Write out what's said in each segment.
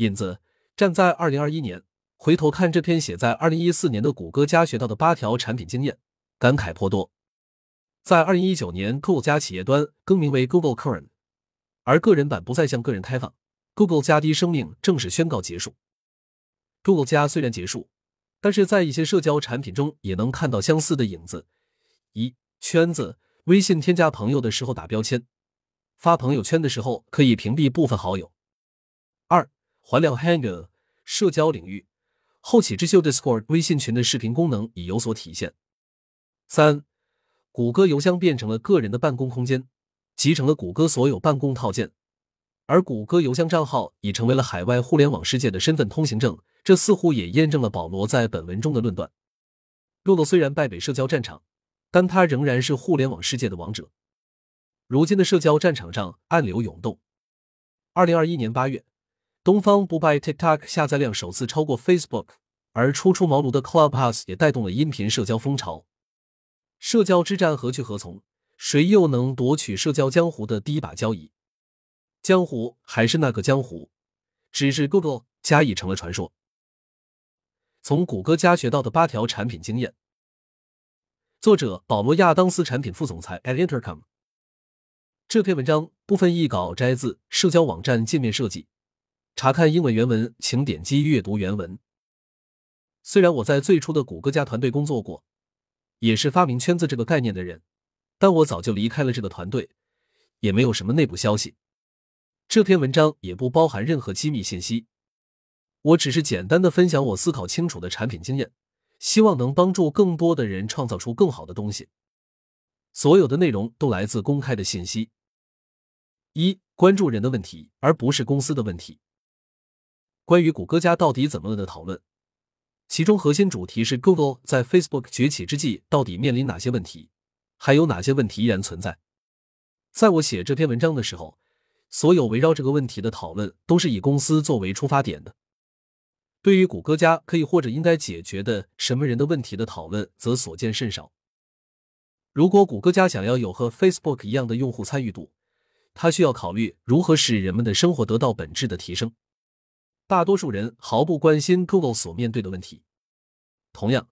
影子站在二零二一年，回头看这篇写在二零一四年的谷歌家学到的八条产品经验，感慨颇多。在二零一九年，Google 加企业端更名为 Google Current，而个人版不再向个人开放，Google 加的生命正式宣告结束。Google 加虽然结束，但是在一些社交产品中也能看到相似的影子。一圈子，微信添加朋友的时候打标签，发朋友圈的时候可以屏蔽部分好友。二环聊 Hangout，社交领域，后起之秀 Discord 微信群的视频功能已有所体现。三。谷歌邮箱变成了个人的办公空间，集成了谷歌所有办公套件，而谷歌邮箱账号已成为了海外互联网世界的身份通行证。这似乎也验证了保罗在本文中的论断。洛洛虽然败北社交战场，但他仍然是互联网世界的王者。如今的社交战场上暗流涌动。二零二一年八月，东方不败 TikTok 下载量首次超过 Facebook，而初出茅庐的 Clubhouse 也带动了音频社交风潮。社交之战何去何从？谁又能夺取社交江湖的第一把交椅？江湖还是那个江湖，只是 Google 加已成了传说。从谷歌家学到的八条产品经验，作者保罗亚当斯，产品副总裁 at Intercom。这篇文章部分译稿摘自社交网站界面设计。查看英文原文，请点击阅读原文。虽然我在最初的谷歌家团队工作过。也是发明圈子这个概念的人，但我早就离开了这个团队，也没有什么内部消息。这篇文章也不包含任何机密信息，我只是简单的分享我思考清楚的产品经验，希望能帮助更多的人创造出更好的东西。所有的内容都来自公开的信息。一、关注人的问题，而不是公司的问题。关于谷歌家到底怎么了的讨论。其中核心主题是 Google 在 Facebook 崛起之际到底面临哪些问题，还有哪些问题依然存在。在我写这篇文章的时候，所有围绕这个问题的讨论都是以公司作为出发点的。对于谷歌家可以或者应该解决的什么人的问题的讨论，则所见甚少。如果谷歌家想要有和 Facebook 一样的用户参与度，它需要考虑如何使人们的生活得到本质的提升。大多数人毫不关心 Google 所面对的问题，同样，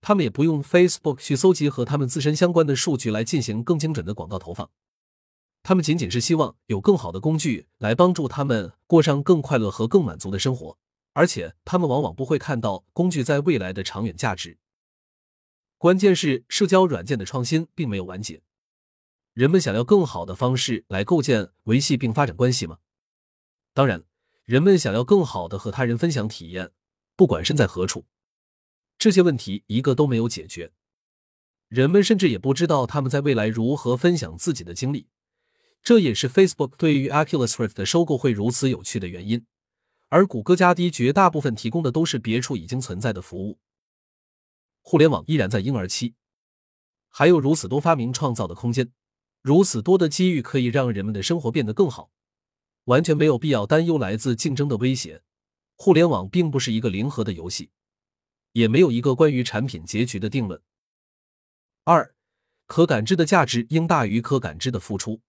他们也不用 Facebook 去搜集和他们自身相关的数据来进行更精准的广告投放。他们仅仅是希望有更好的工具来帮助他们过上更快乐和更满足的生活，而且他们往往不会看到工具在未来的长远价值。关键是社交软件的创新并没有完结，人们想要更好的方式来构建、维系并发展关系吗？当然。人们想要更好的和他人分享体验，不管身在何处，这些问题一个都没有解决。人们甚至也不知道他们在未来如何分享自己的经历。这也是 Facebook 对于 Oculus Rift 的收购会如此有趣的原因。而谷歌加低绝大部分提供的都是别处已经存在的服务。互联网依然在婴儿期，还有如此多发明创造的空间，如此多的机遇可以让人们的生活变得更好。完全没有必要担忧来自竞争的威胁。互联网并不是一个零和的游戏，也没有一个关于产品结局的定论。二，可感知的价值应大于可感知的付出。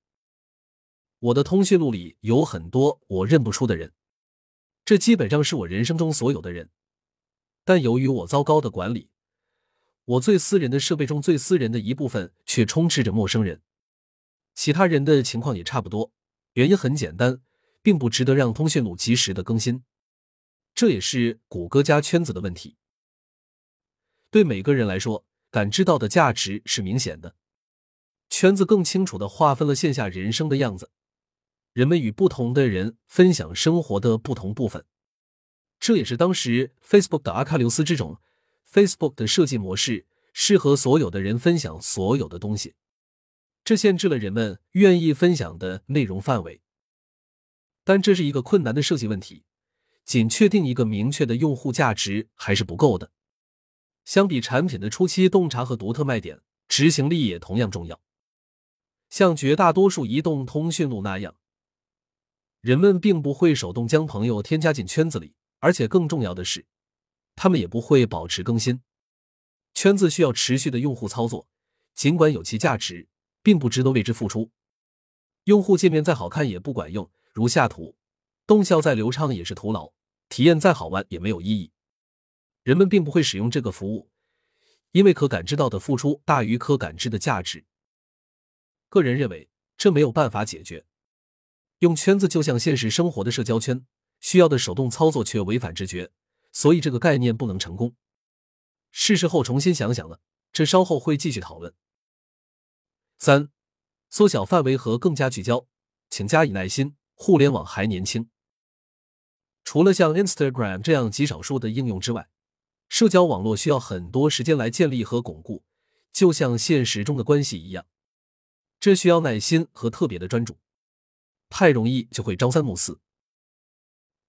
我的通讯录里有很多我认不出的人，这基本上是我人生中所有的人。但由于我糟糕的管理，我最私人的设备中最私人的一部分却充斥着陌生人。其他人的情况也差不多，原因很简单。并不值得让通讯录及时的更新，这也是谷歌加圈子的问题。对每个人来说，感知到的价值是明显的，圈子更清楚的划分了线下人生的样子，人们与不同的人分享生活的不同部分。这也是当时 Facebook 的阿喀琉斯之种，Facebook 的设计模式适合所有的人分享所有的东西，这限制了人们愿意分享的内容范围。但这是一个困难的设计问题，仅确定一个明确的用户价值还是不够的。相比产品的初期洞察和独特卖点，执行力也同样重要。像绝大多数移动通讯录那样，人们并不会手动将朋友添加进圈子里，而且更重要的是，他们也不会保持更新。圈子需要持续的用户操作，尽管有其价值，并不值得为之付出。用户界面再好看也不管用。如下图，动效再流畅也是徒劳，体验再好玩也没有意义。人们并不会使用这个服务，因为可感知到的付出大于可感知的价值。个人认为，这没有办法解决。用圈子就像现实生活的社交圈，需要的手动操作却违反直觉，所以这个概念不能成功。是时候重新想想了，这稍后会继续讨论。三，缩小范围和更加聚焦，请加以耐心。互联网还年轻，除了像 Instagram 这样极少数的应用之外，社交网络需要很多时间来建立和巩固，就像现实中的关系一样，这需要耐心和特别的专注。太容易就会朝三暮四。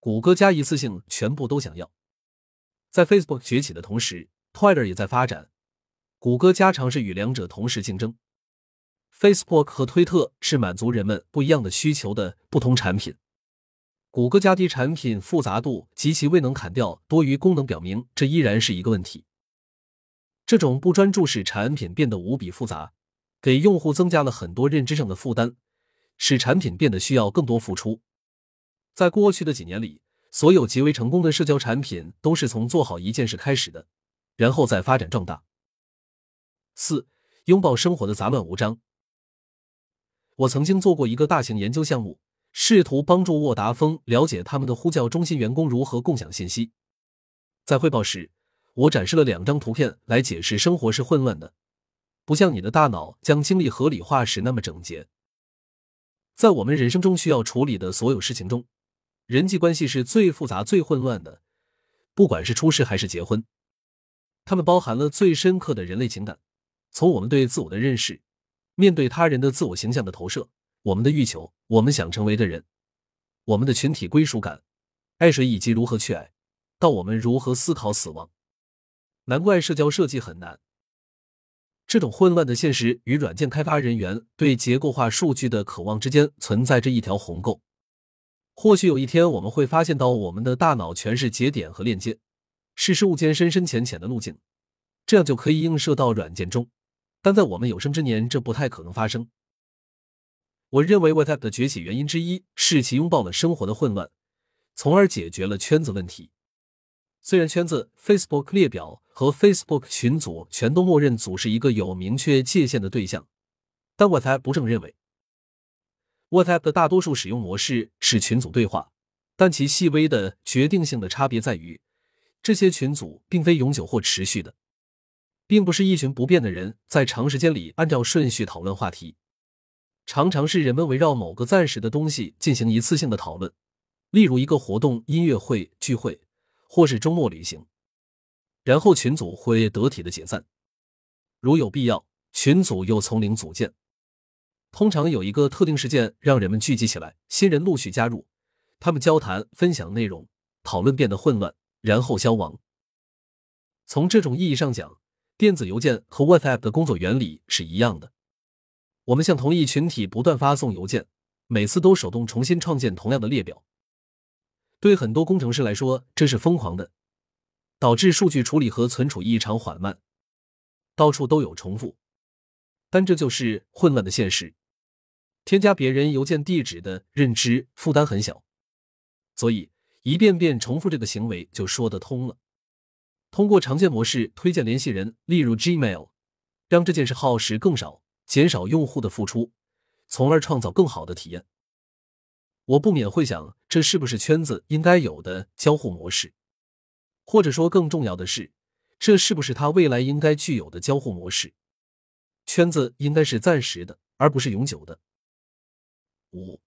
谷歌加一次性全部都想要，在 Facebook 崛起的同时，Twitter 也在发展，谷歌加尝试与两者同时竞争。Facebook 和推特是满足人们不一样的需求的不同产品。谷歌加低产品复杂度及其未能砍掉多余功能，表明这依然是一个问题。这种不专注使产品变得无比复杂，给用户增加了很多认知上的负担。使产品变得需要更多付出。在过去的几年里，所有极为成功的社交产品都是从做好一件事开始的，然后再发展壮大。四，拥抱生活的杂乱无章。我曾经做过一个大型研究项目，试图帮助沃达丰了解他们的呼叫中心员工如何共享信息。在汇报时，我展示了两张图片来解释生活是混乱的，不像你的大脑将精力合理化时那么整洁。在我们人生中需要处理的所有事情中，人际关系是最复杂、最混乱的。不管是出事还是结婚，它们包含了最深刻的人类情感。从我们对自我的认识，面对他人的自我形象的投射，我们的欲求，我们想成为的人，我们的群体归属感，爱谁以及如何去爱，到我们如何思考死亡。难怪社交设计很难。这种混乱的现实与软件开发人员对结构化数据的渴望之间存在着一条鸿沟。或许有一天我们会发现到我们的大脑全是节点和链接，是事物间深深浅浅的路径，这样就可以映射到软件中。但在我们有生之年，这不太可能发生。我认为 WhatsApp 的崛起原因之一是其拥抱了生活的混乱，从而解决了圈子问题。虽然圈子、Facebook 列表和 Facebook 群组全都默认组是一个有明确界限的对象，但我才不这么认为。WhatsApp 的大多数使用模式是群组对话，但其细微的决定性的差别在于，这些群组并非永久或持续的，并不是一群不变的人在长时间里按照顺序讨论话题，常常是人们围绕某个暂时的东西进行一次性的讨论，例如一个活动、音乐会、聚会。或是周末旅行，然后群组会得体的解散。如有必要，群组又从零组建。通常有一个特定事件让人们聚集起来，新人陆续加入，他们交谈、分享内容，讨论变得混乱，然后消亡。从这种意义上讲，电子邮件和 WhatsApp 的工作原理是一样的。我们向同一群体不断发送邮件，每次都手动重新创建同样的列表。对很多工程师来说，这是疯狂的，导致数据处理和存储异常缓慢，到处都有重复。但这就是混乱的现实。添加别人邮件地址的认知负担很小，所以一遍遍重复这个行为就说得通了。通过常见模式推荐联系人，例如 Gmail，让这件事耗时更少，减少用户的付出，从而创造更好的体验。我不免会想，这是不是圈子应该有的交互模式？或者说，更重要的是，这是不是它未来应该具有的交互模式？圈子应该是暂时的，而不是永久的。五，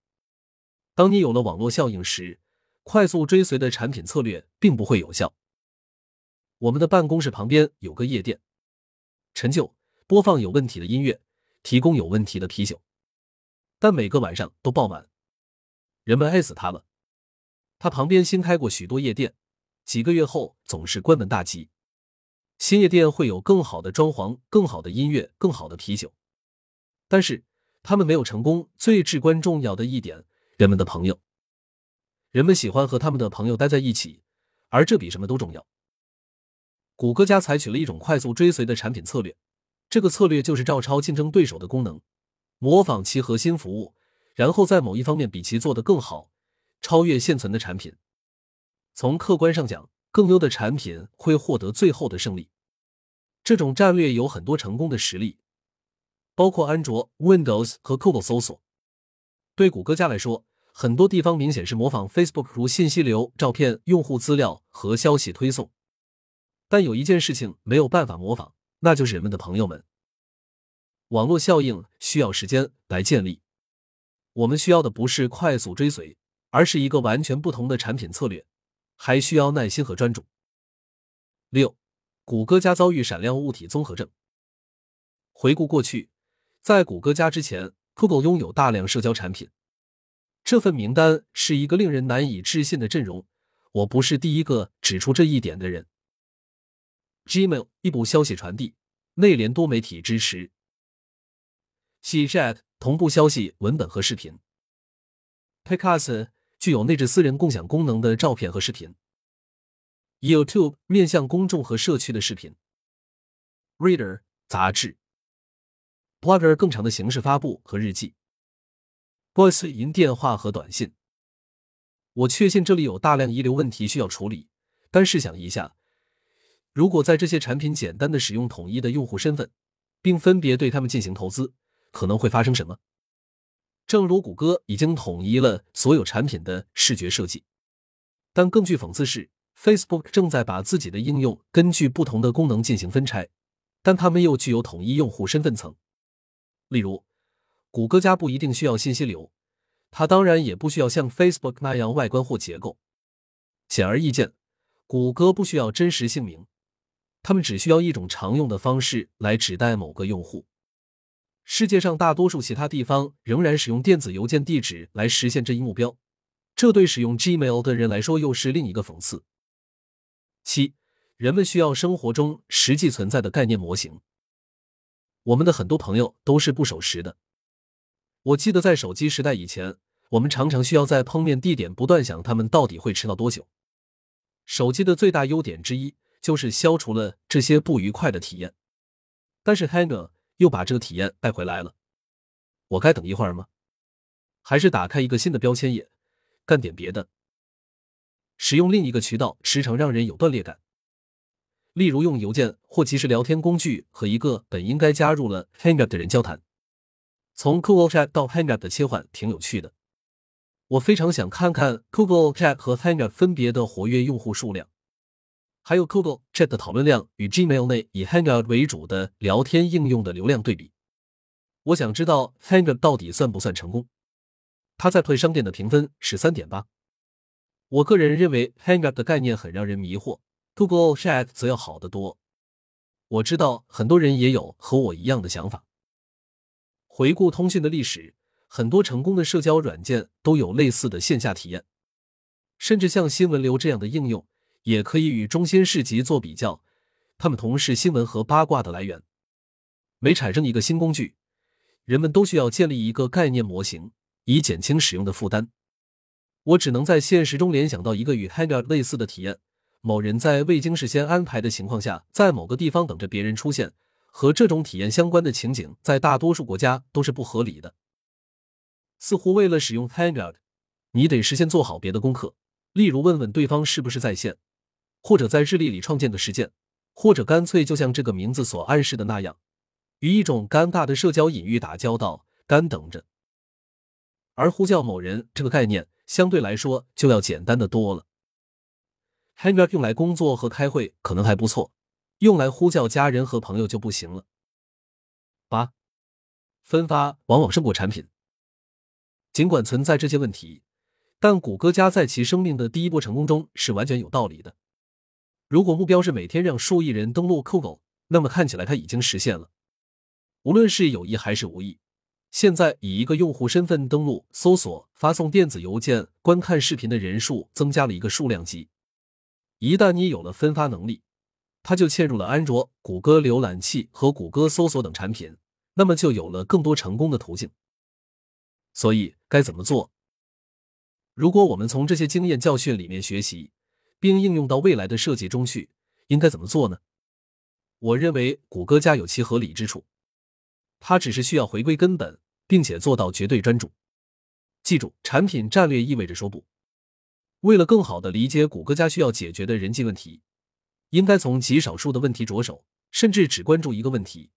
当你有了网络效应时，快速追随的产品策略并不会有效。我们的办公室旁边有个夜店，陈旧，播放有问题的音乐，提供有问题的啤酒，但每个晚上都爆满。人们爱死他了。他旁边新开过许多夜店，几个月后总是关门大吉。新夜店会有更好的装潢、更好的音乐、更好的啤酒，但是他们没有成功最至关重要的一点：人们的朋友。人们喜欢和他们的朋友待在一起，而这比什么都重要。谷歌家采取了一种快速追随的产品策略，这个策略就是照抄竞争对手的功能，模仿其核心服务。然后在某一方面比其做得更好，超越现存的产品。从客观上讲，更优的产品会获得最后的胜利。这种战略有很多成功的实例，包括安卓、Windows 和 Google 搜索。对谷歌家来说，很多地方明显是模仿 Facebook，如信息流、照片、用户资料和消息推送。但有一件事情没有办法模仿，那就是人们的朋友们。网络效应需要时间来建立，我们需要的不是快速追随，而是一个完全不同的产品策略，还需要耐心和专注。六，谷歌家遭遇闪亮物体综合症。回顾过去，在谷歌家之前，Google 拥有大量社交产品。这份名单是一个令人难以置信的阵容。我不是第一个指出这一点的人。Gmail 一部消息传递，内联多媒体支持。c h a t 同步消息、文本和视频。Picas，具有内置私人共享功能的照片和视频。YouTube 面向公众和社区的视频。Reader 杂志。Blogger 更长的形式发布和日记。Voice 语音电话和短信。我确信这里有大量遗留问题需要处理，但试想一下，如果在这些产品简单的使用统一的用户身份，并分别对他们进行投资，可能会发生什么？正如谷歌已经统一了所有产品的视觉设计，但更具讽刺是，Facebook 正在把自己的应用根据不同的功能进行分拆，但他们又具有统一用户身份层，例如。谷歌家不一定需要信息流，它当然也不需要像 Facebook 那样外观或结构。显而易见，谷歌不需要真实姓名，他们只需要一种常用的方式来指代某个用户。世界上大多数其他地方仍然使用电子邮件地址来实现这一目标，这对使用 Gmail 的人来说又是另一个讽刺。七，人们需要生活中实际存在的概念模型。我们的很多朋友都是不守时的。我记得在手机时代以前，我们常常需要在碰面地点不断想他们到底会迟到多久。手机的最大优点之一就是消除了这些不愉快的体验，但是 Hanger 又把这个体验带回来了。我该等一会儿吗？还是打开一个新的标签页，干点别的？使用另一个渠道时常让人有断裂感，例如用邮件或即时聊天工具和一个本应该加入了 Hanger 的人交谈。从 Google Chat 到 Hangout 的切换挺有趣的，我非常想看看 Google Chat 和 Hangout 分别的活跃用户数量，还有 Google Chat 的讨论量与 Gmail 内以 Hangout 为主的聊天应用的流量对比。我想知道 Hangout 到底算不算成功？它在退商店的评分是三点八。我个人认为 Hangout 的概念很让人迷惑，Google Chat 则要好得多。我知道很多人也有和我一样的想法。回顾通讯的历史，很多成功的社交软件都有类似的线下体验，甚至像新闻流这样的应用，也可以与中心市集做比较。他们同是新闻和八卦的来源。每产生一个新工具，人们都需要建立一个概念模型，以减轻使用的负担。我只能在现实中联想到一个与 Hangout 类似的体验：某人在未经事先安排的情况下，在某个地方等着别人出现。和这种体验相关的情景，在大多数国家都是不合理的。似乎为了使用 Hangout，你得事先做好别的功课，例如问问对方是不是在线，或者在日历里创建个事件，或者干脆就像这个名字所暗示的那样，与一种尴尬的社交隐喻打交道，干等着。而呼叫某人这个概念相对来说就要简单的多了。Hangout 用来工作和开会可能还不错。用来呼叫家人和朋友就不行了。八，分发往往胜过产品。尽管存在这些问题，但谷歌家在其生命的第一波成功中是完全有道理的。如果目标是每天让数亿人登录 Google，那么看起来它已经实现了。无论是有意还是无意，现在以一个用户身份登录、搜索、发送电子邮件、观看视频的人数增加了一个数量级。一旦你有了分发能力，它就嵌入了安卓、谷歌浏览器和谷歌搜索等产品，那么就有了更多成功的途径。所以该怎么做？如果我们从这些经验教训里面学习，并应用到未来的设计中去，应该怎么做呢？我认为谷歌家有其合理之处，它只是需要回归根本，并且做到绝对专注。记住，产品战略意味着说不。为了更好的理解谷歌家需要解决的人际问题，应该从极少数的问题着手，甚至只关注一个问题，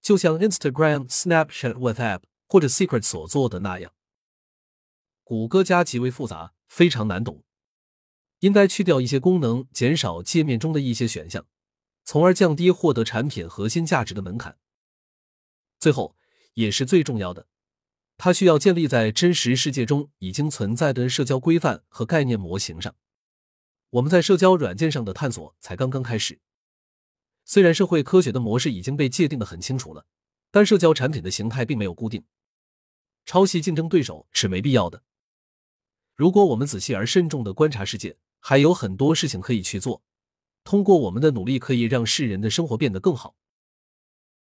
就像 Instagram、Snapchat、WhatsApp 或者 Secret 所做的那样。谷歌家极为复杂，非常难懂，应该去掉一些功能，减少界面中的一些选项，从而降低获得产品核心价值的门槛。最后，也是最重要的。它需要建立在真实世界中已经存在的社交规范和概念模型上。我们在社交软件上的探索才刚刚开始。虽然社会科学的模式已经被界定的很清楚了，但社交产品的形态并没有固定。抄袭竞争对手是没必要的。如果我们仔细而慎重的观察世界，还有很多事情可以去做。通过我们的努力，可以让世人的生活变得更好。